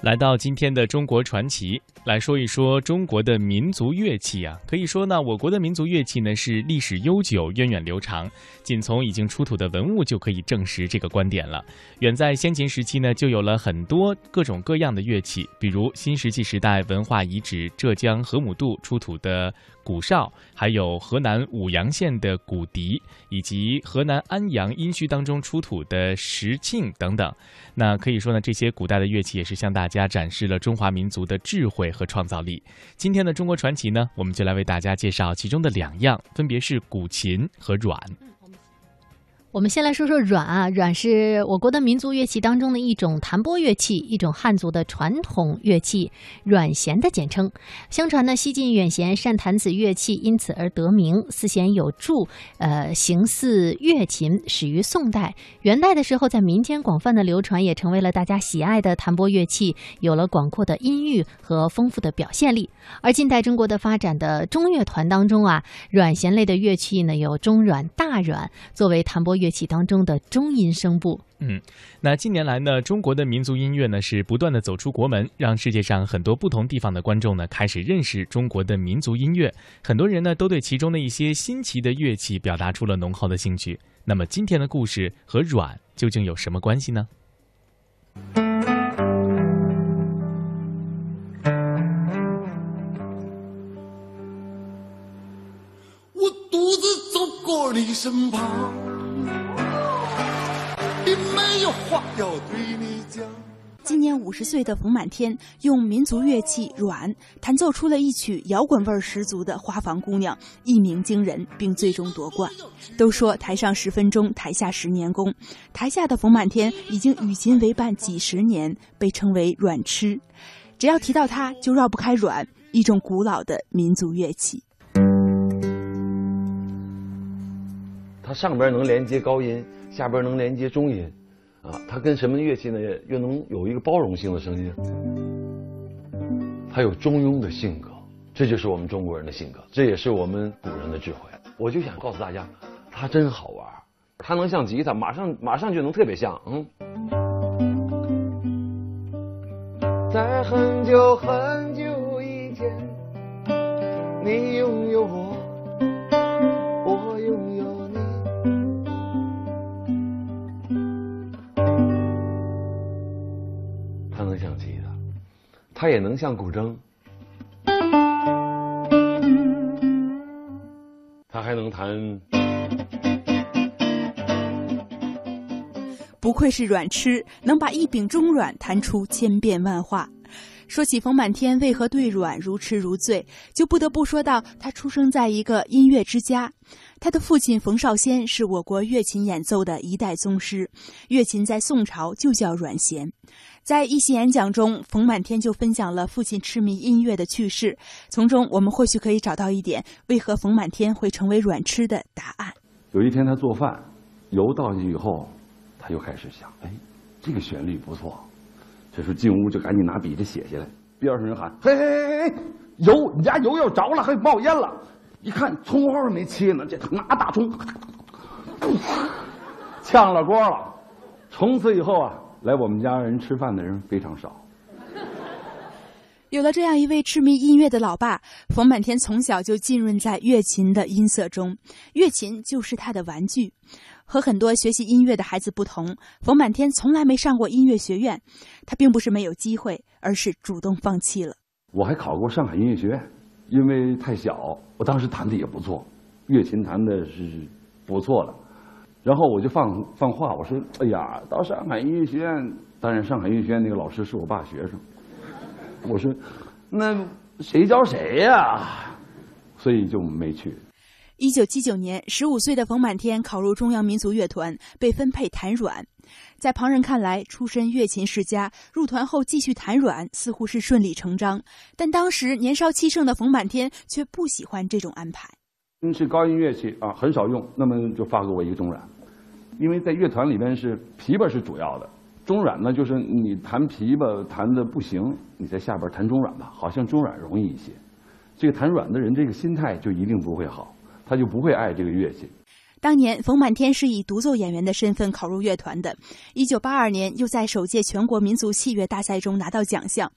来到今天的中国传奇，来说一说中国的民族乐器啊。可以说呢，我国的民族乐器呢是历史悠久、源远流长。仅从已经出土的文物就可以证实这个观点了。远在先秦时期呢，就有了很多各种各样的乐器，比如新石器时代文化遗址浙江河姆渡出土的古哨，还有河南舞阳县的古笛，以及河南安阳殷墟当中出土的石磬等等。那可以说呢，这些古代的乐器也是向大家展示了中华民族的智慧和创造力。今天的中国传奇呢，我们就来为大家介绍其中的两样，分别是古琴和阮。我们先来说说阮啊，阮是我国的民族乐器当中的一种弹拨乐器，一种汉族的传统乐器，阮弦的简称。相传呢，西晋远贤善弹此乐器，因此而得名。四弦有柱，呃，形似乐琴，始于宋代。元代的时候，在民间广泛的流传，也成为了大家喜爱的弹拨乐器，有了广阔的音域和丰富的表现力。而近代中国的发展的中乐团当中啊，阮弦类的乐器呢，有中阮、大阮，作为弹拨。乐器当中的中音声部。嗯，那近年来呢，中国的民族音乐呢是不断的走出国门，让世界上很多不同地方的观众呢开始认识中国的民族音乐。很多人呢都对其中的一些新奇的乐器表达出了浓厚的兴趣。那么今天的故事和阮究竟有什么关系呢？我独自走过你身旁。今年五十岁的冯满天用民族乐器阮弹奏出了一曲摇滚味十足的《花房姑娘》，一鸣惊人，并最终夺冠。都说台上十分钟，台下十年功。台下的冯满天已经与琴为伴几十年，被称为“阮痴”。只要提到他，就绕不开阮，一种古老的民族乐器。它上边能连接高音，下边能连接中音。啊，它跟什么乐器呢？又能有一个包容性的声音，它有中庸的性格，这就是我们中国人的性格，这也是我们古人的智慧。我就想告诉大家，它真好玩，它能像吉他，马上马上就能特别像，嗯。在很久很久以前，你拥有我。它也能像古筝，它还能弹。不愧是软痴，能把一柄中软弹出千变万化。说起冯满天为何对阮如痴如醉，就不得不说到他出生在一个音乐之家。他的父亲冯绍先是我国乐琴演奏的一代宗师，乐琴在宋朝就叫阮弦。在一席演讲中，冯满天就分享了父亲痴迷音乐的趣事，从中我们或许可以找到一点为何冯满天会成为阮痴的答案。有一天他做饭，油倒进去以后，他又开始想：哎，这个旋律不错。这时候进屋就赶紧拿笔就写下来。边上人喊：嘿嘿嘿嘿，油，你家油要着了，还冒烟了。一看葱花没切呢，这拿大葱，呛了锅了。从此以后啊。来我们家人吃饭的人非常少。有了这样一位痴迷音乐的老爸，冯满天从小就浸润在乐琴的音色中，乐琴就是他的玩具。和很多学习音乐的孩子不同，冯满天从来没上过音乐学院。他并不是没有机会，而是主动放弃了。我还考过上海音乐学院，因为太小，我当时弹的也不错，乐琴弹的是不错了。然后我就放放话，我说：“哎呀，到上海音乐学院，当然上海音乐学院那个老师是我爸学生。”我说：“那谁教谁呀？”所以就没去。一九七九年，十五岁的冯满天考入中央民族乐团，被分配弹阮。在旁人看来，出身乐琴世家，入团后继续弹阮，似乎是顺理成章。但当时年少气盛的冯满天却不喜欢这种安排。嗯是高音乐器啊，很少用，那么就发给我一个中阮，因为在乐团里边是琵琶是主要的，中软呢就是你弹琵琶弹的不行，你在下边弹中软吧，好像中软容易一些。这个弹软的人这个心态就一定不会好，他就不会爱这个乐器。当年冯满天是以独奏演员的身份考入乐团的，一九八二年又在首届全国民族器乐大赛中拿到奖项。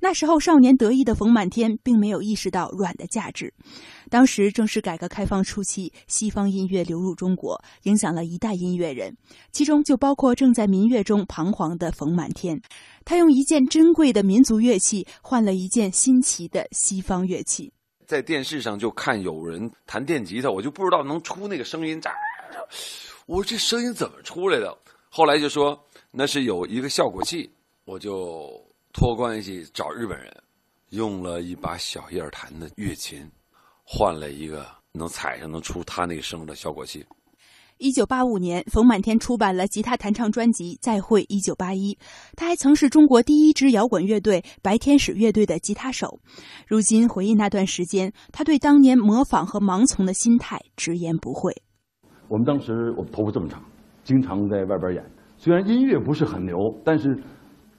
那时候少年得意的冯满天并没有意识到软的价值。当时正是改革开放初期，西方音乐流入中国，影响了一代音乐人，其中就包括正在民乐中彷徨的冯满天。他用一件珍贵的民族乐器换了一件新奇的西方乐器。在电视上就看有人弹电吉他，我就不知道能出那个声音咋，我这声音怎么出来的？后来就说那是有一个效果器，我就托关系找日本人，用了一把小叶弹的乐琴，换了一个能踩上能出他那声的效果器。一九八五年，冯满天出版了吉他弹唱专辑《再会一九八一》，他还曾是中国第一支摇滚乐队白天使乐队的吉他手。如今回忆那段时间，他对当年模仿和盲从的心态直言不讳。我们当时我们头发这么长，经常在外边演，虽然音乐不是很牛，但是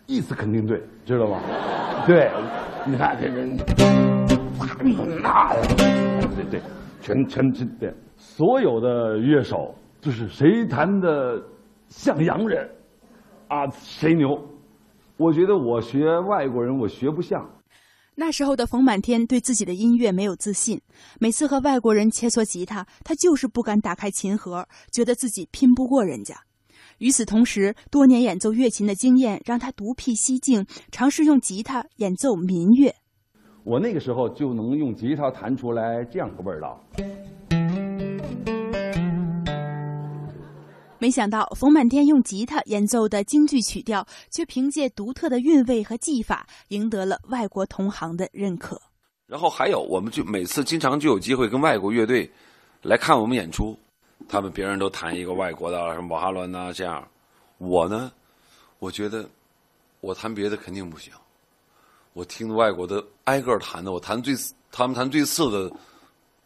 意思肯定对，知道吗？对，你看这人，那对对，全全全对，所有的乐手。就是谁弹的像洋人，啊，谁牛？我觉得我学外国人，我学不像。那时候的冯满天对自己的音乐没有自信，每次和外国人切磋吉他，他就是不敢打开琴盒，觉得自己拼不过人家。与此同时，多年演奏乐琴的经验让他独辟蹊径，尝试用吉他演奏民乐。我那个时候就能用吉他弹出来这样个味道。没想到冯满天用吉他演奏的京剧曲调，却凭借独特的韵味和技法，赢得了外国同行的认可。然后还有，我们就每次经常就有机会跟外国乐队来看我们演出，他们别人都弹一个外国的什么瓦哈伦呐这样，我呢，我觉得我弹别的肯定不行，我听外国的挨个弹的，我弹最他们弹最次的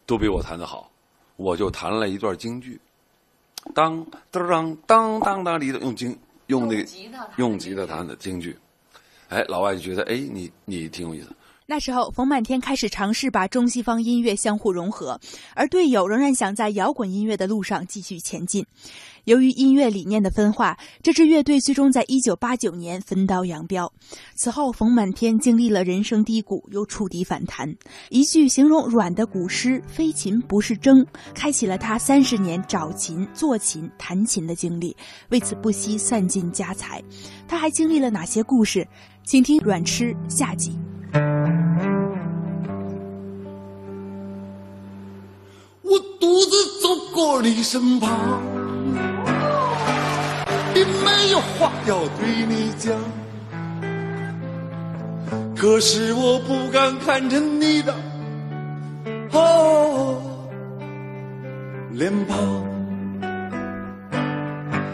都比我弹的好，我就弹了一段京剧。当当当当当当里头用京用那个用吉他弹的京剧，哎，老外就觉得哎，你你挺有意思。那时候，冯满天开始尝试把中西方音乐相互融合，而队友仍然想在摇滚音乐的路上继续前进。由于音乐理念的分化，这支乐队最终在一九八九年分道扬镳。此后，冯满天经历了人生低谷，又触底反弹。一句形容阮的古诗“非琴不是筝”，开启了他三十年找琴、做琴、弹琴的经历，为此不惜散尽家财。他还经历了哪些故事？请听《阮痴》下集。我独自走过你身旁，并没有话要对你讲，可是我不敢看着你的哦脸庞。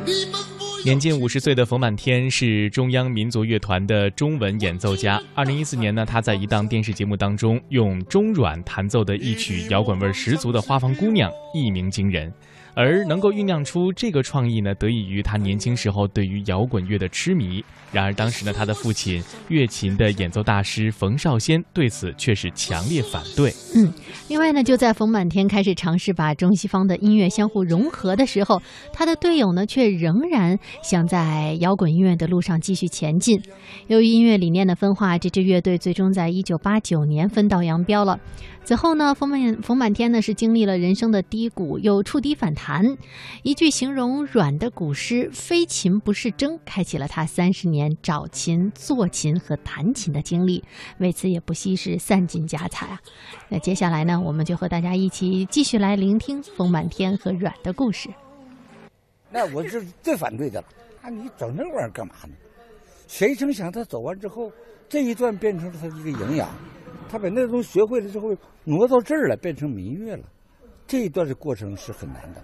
你们年近五十岁的冯满天是中央民族乐团的中文演奏家。二零一四年呢，他在一档电视节目当中用中阮弹奏的一曲摇滚味十足的《花房姑娘》，一鸣惊人。而能够酝酿出这个创意呢，得益于他年轻时候对于摇滚乐的痴迷。然而当时呢，他的父亲乐琴的演奏大师冯绍先对此却是强烈反对。嗯，另外呢，就在冯满天开始尝试把中西方的音乐相互融合的时候，他的队友呢却仍然想在摇滚音乐的路上继续前进。由于音乐理念的分化，这支乐队最终在一九八九年分道扬镳了。此后呢，冯满冯满天呢是经历了人生的低谷，又触底反弹弹。一句形容阮的古诗“非琴不是筝”，开启了他三十年找琴、做琴和弹琴的经历。为此也不惜是散尽家财啊！那接下来呢，我们就和大家一起继续来聆听冯满天和阮的故事。那我是最反对的了。啊，你整那玩意儿干嘛呢？谁成想他走完之后，这一段变成了他一个营养。他把那东西学会了之后，挪到这儿来变成民乐了。这一段的过程是很难的。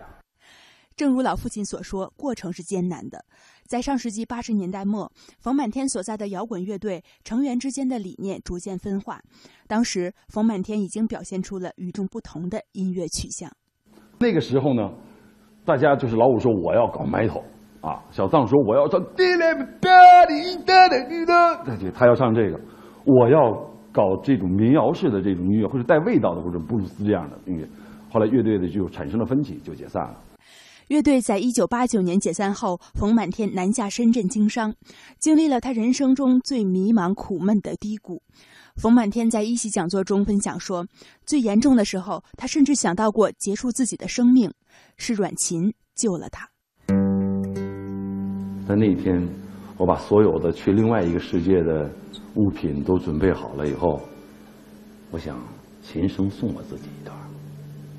正如老父亲所说，过程是艰难的。在上世纪八十年代末，冯满天所在的摇滚乐队成员之间的理念逐渐分化。当时，冯满天已经表现出了与众不同的音乐取向。那个时候呢，大家就是老五说我要搞埋头啊，小藏说我要唱，他要唱这个，我要。搞这种民谣式的这种音乐，或者带味道的，或者布鲁斯这样的音乐，后来乐队的就产生了分歧，就解散了。乐队在一九八九年解散后，冯满天南下深圳经商，经历了他人生中最迷茫苦闷的低谷。冯满天在一席讲座中分享说，最严重的时候，他甚至想到过结束自己的生命，是阮琴救了他。在那一天，我把所有的去另外一个世界的物品都准备好了以后，我想琴声送我自己一段，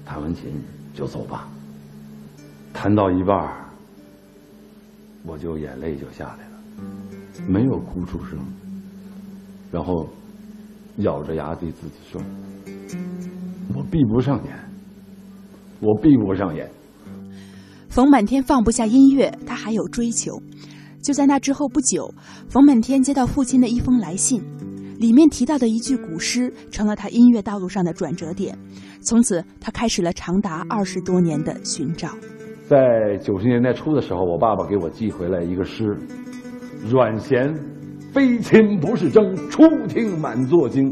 弹完琴就走吧。谈到一半，我就眼泪就下来了，没有哭出声，然后咬着牙对自己说：“我闭不上眼，我闭不上眼。”冯满天放不下音乐，他还有追求。就在那之后不久，冯满天接到父亲的一封来信，里面提到的一句古诗，成了他音乐道路上的转折点。从此，他开始了长达二十多年的寻找。在九十年代初的时候，我爸爸给我寄回来一个诗：“阮咸，非琴不是筝，初听满座惊。”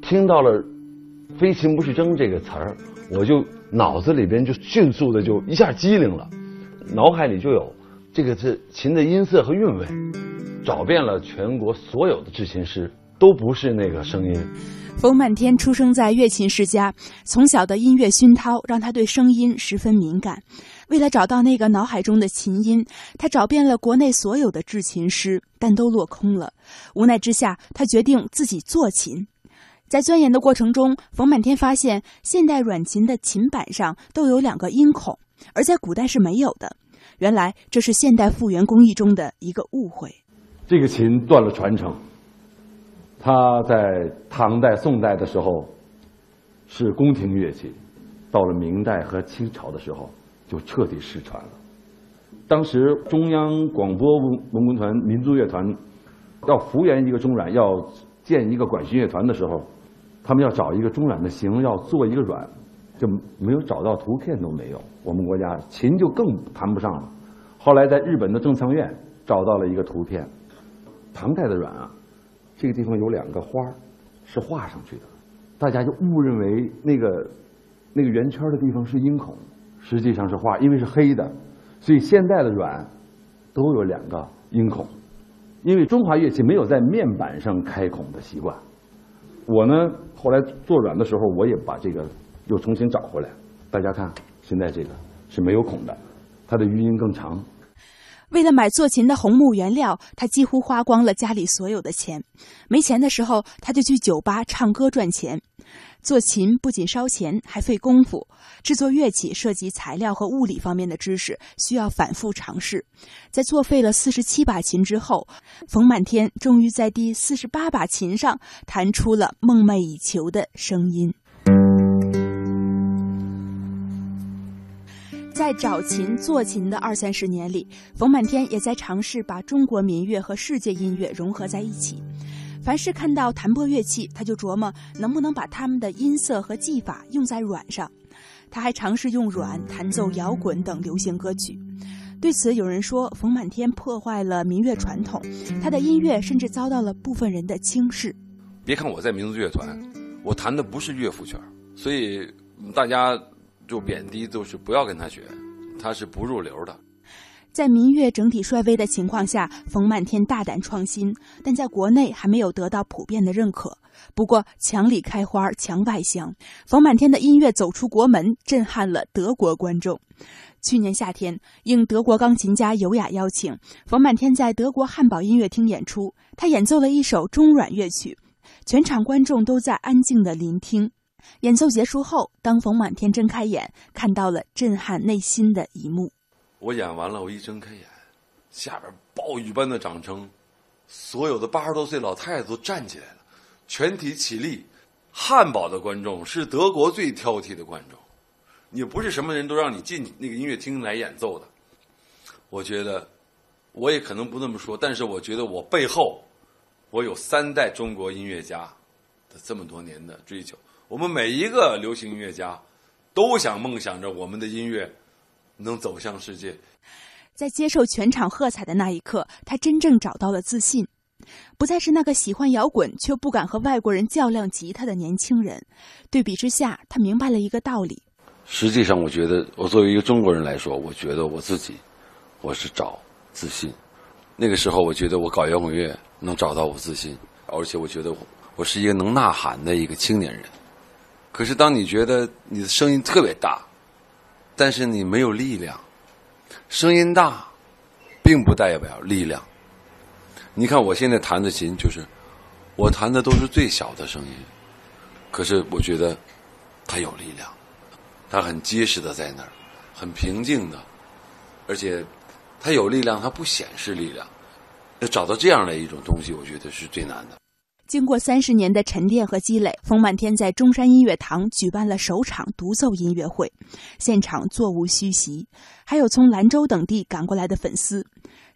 听到了“非琴不是筝”这个词儿，我就脑子里边就迅速的就一下机灵了，脑海里就有这个是琴的音色和韵味，找遍了全国所有的制琴师，都不是那个声音。冯满天出生在乐琴世家，从小的音乐熏陶让他对声音十分敏感。为了找到那个脑海中的琴音，他找遍了国内所有的制琴师，但都落空了。无奈之下，他决定自己做琴。在钻研的过程中，冯满天发现现代软琴的琴板上都有两个音孔，而在古代是没有的。原来这是现代复原工艺中的一个误会。这个琴断了传承，它在唐代、宋代的时候是宫廷乐器，到了明代和清朝的时候。就彻底失传了。当时中央广播文文工团民族乐团要复原一个中阮，要建一个管弦乐团的时候，他们要找一个中阮的形，要做一个阮，就没有找到图片都没有。我们国家琴就更谈不上了。后来在日本的正仓院找到了一个图片，唐代的阮啊，这个地方有两个花是画上去的，大家就误认为那个那个圆圈的地方是音孔。实际上是画，因为是黑的，所以现在的软都有两个音孔。因为中华乐器没有在面板上开孔的习惯。我呢，后来做软的时候，我也把这个又重新找回来。大家看，现在这个是没有孔的，它的余音更长。为了买做琴的红木原料，他几乎花光了家里所有的钱。没钱的时候，他就去酒吧唱歌赚钱。做琴不仅烧钱，还费功夫。制作乐器涉及材料和物理方面的知识，需要反复尝试。在作废了四十七把琴之后，冯满天终于在第四十八把琴上弹出了梦寐以求的声音。在找琴、做琴的二三十年里，冯满天也在尝试把中国民乐和世界音乐融合在一起。凡是看到弹拨乐器，他就琢磨能不能把他们的音色和技法用在阮上。他还尝试用阮弹奏摇滚等流行歌曲。对此，有人说冯满天破坏了民乐传统，他的音乐甚至遭到了部分人的轻视。别看我在民族乐团，我弹的不是乐府曲，所以大家。就贬低就是不要跟他学，他是不入流的。在民乐整体衰微的情况下，冯满天大胆创新，但在国内还没有得到普遍的认可。不过墙里开花墙外香，冯满天的音乐走出国门，震撼了德国观众。去年夏天，应德国钢琴家尤雅邀请，冯满天在德国汉堡音乐厅演出，他演奏了一首中阮乐曲，全场观众都在安静的聆听。演奏结束后，当冯满天睁开眼，看到了震撼内心的一幕。我演完了，我一睁开眼，下边暴雨般的掌声，所有的八十多岁老太太都站起来了，全体起立。汉堡的观众是德国最挑剔的观众，你不是什么人都让你进那个音乐厅来演奏的。我觉得，我也可能不那么说，但是我觉得我背后，我有三代中国音乐家的这么多年的追求。我们每一个流行音乐家，都想梦想着我们的音乐能走向世界。在接受全场喝彩的那一刻，他真正找到了自信，不再是那个喜欢摇滚却不敢和外国人较量吉他的年轻人。对比之下，他明白了一个道理：实际上，我觉得我作为一个中国人来说，我觉得我自己，我是找自信。那个时候，我觉得我搞摇滚乐能找到我自信，而且我觉得我是一个能呐喊的一个青年人。可是，当你觉得你的声音特别大，但是你没有力量，声音大，并不代表力量。你看，我现在弹的琴，就是我弹的都是最小的声音，可是我觉得它有力量。它很结实的在那儿，很平静的，而且它有力量，它不显示力量。要找到这样的一种东西，我觉得是最难的。经过三十年的沉淀和积累，冯满天在中山音乐堂举办了首场独奏音乐会，现场座无虚席，还有从兰州等地赶过来的粉丝。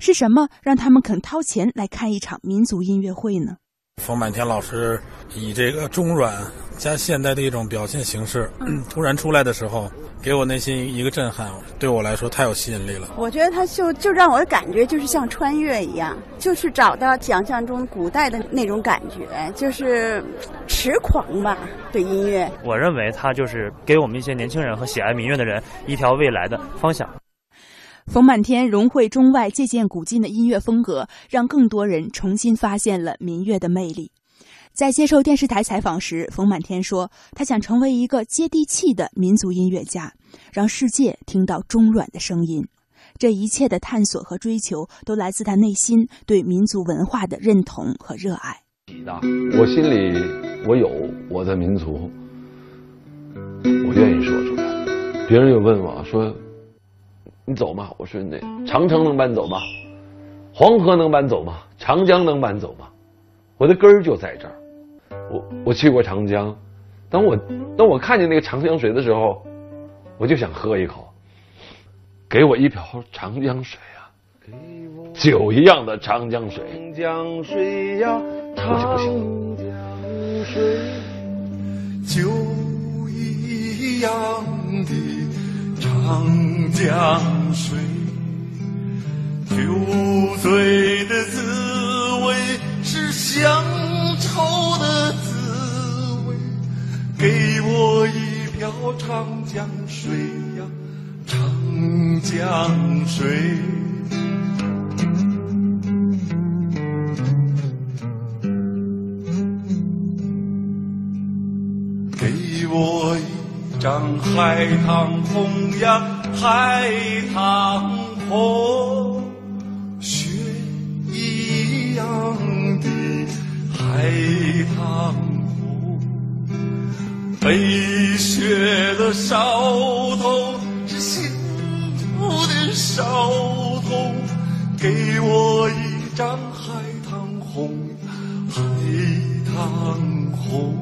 是什么让他们肯掏钱来看一场民族音乐会呢？冯满天老师以这个中软加现代的一种表现形式，突然出来的时候，给我内心一个震撼，对我来说太有吸引力了。我觉得他就就让我的感觉就是像穿越一样，就是找到想象中古代的那种感觉，就是痴狂吧，对音乐。我认为他就是给我们一些年轻人和喜爱民乐的人一条未来的方向。冯满天融汇中外、借鉴古今的音乐风格，让更多人重新发现了民乐的魅力。在接受电视台采访时，冯满天说：“他想成为一个接地气的民族音乐家，让世界听到中软的声音。这一切的探索和追求，都来自他内心对民族文化的认同和热爱。我心里我有我的民族，我愿意说出来。别人又问我说。”你走吗？我说那长城能搬走吗？黄河能搬走吗？长江能搬走吗？我的根儿就在这儿。我我去过长江，当我当我看见那个长江水的时候，我就想喝一口。给我一瓢长江水啊，酒一样的长江水。长江水呀，长江水，酒一样的。长江水，酒醉的滋味是乡愁的滋味。给我一瓢长江水呀，长江水。给我一。张海棠红呀，海棠红，雪一样的海棠红，飞雪的烧痛是幸福的烧痛，给我一张海棠红，海棠红。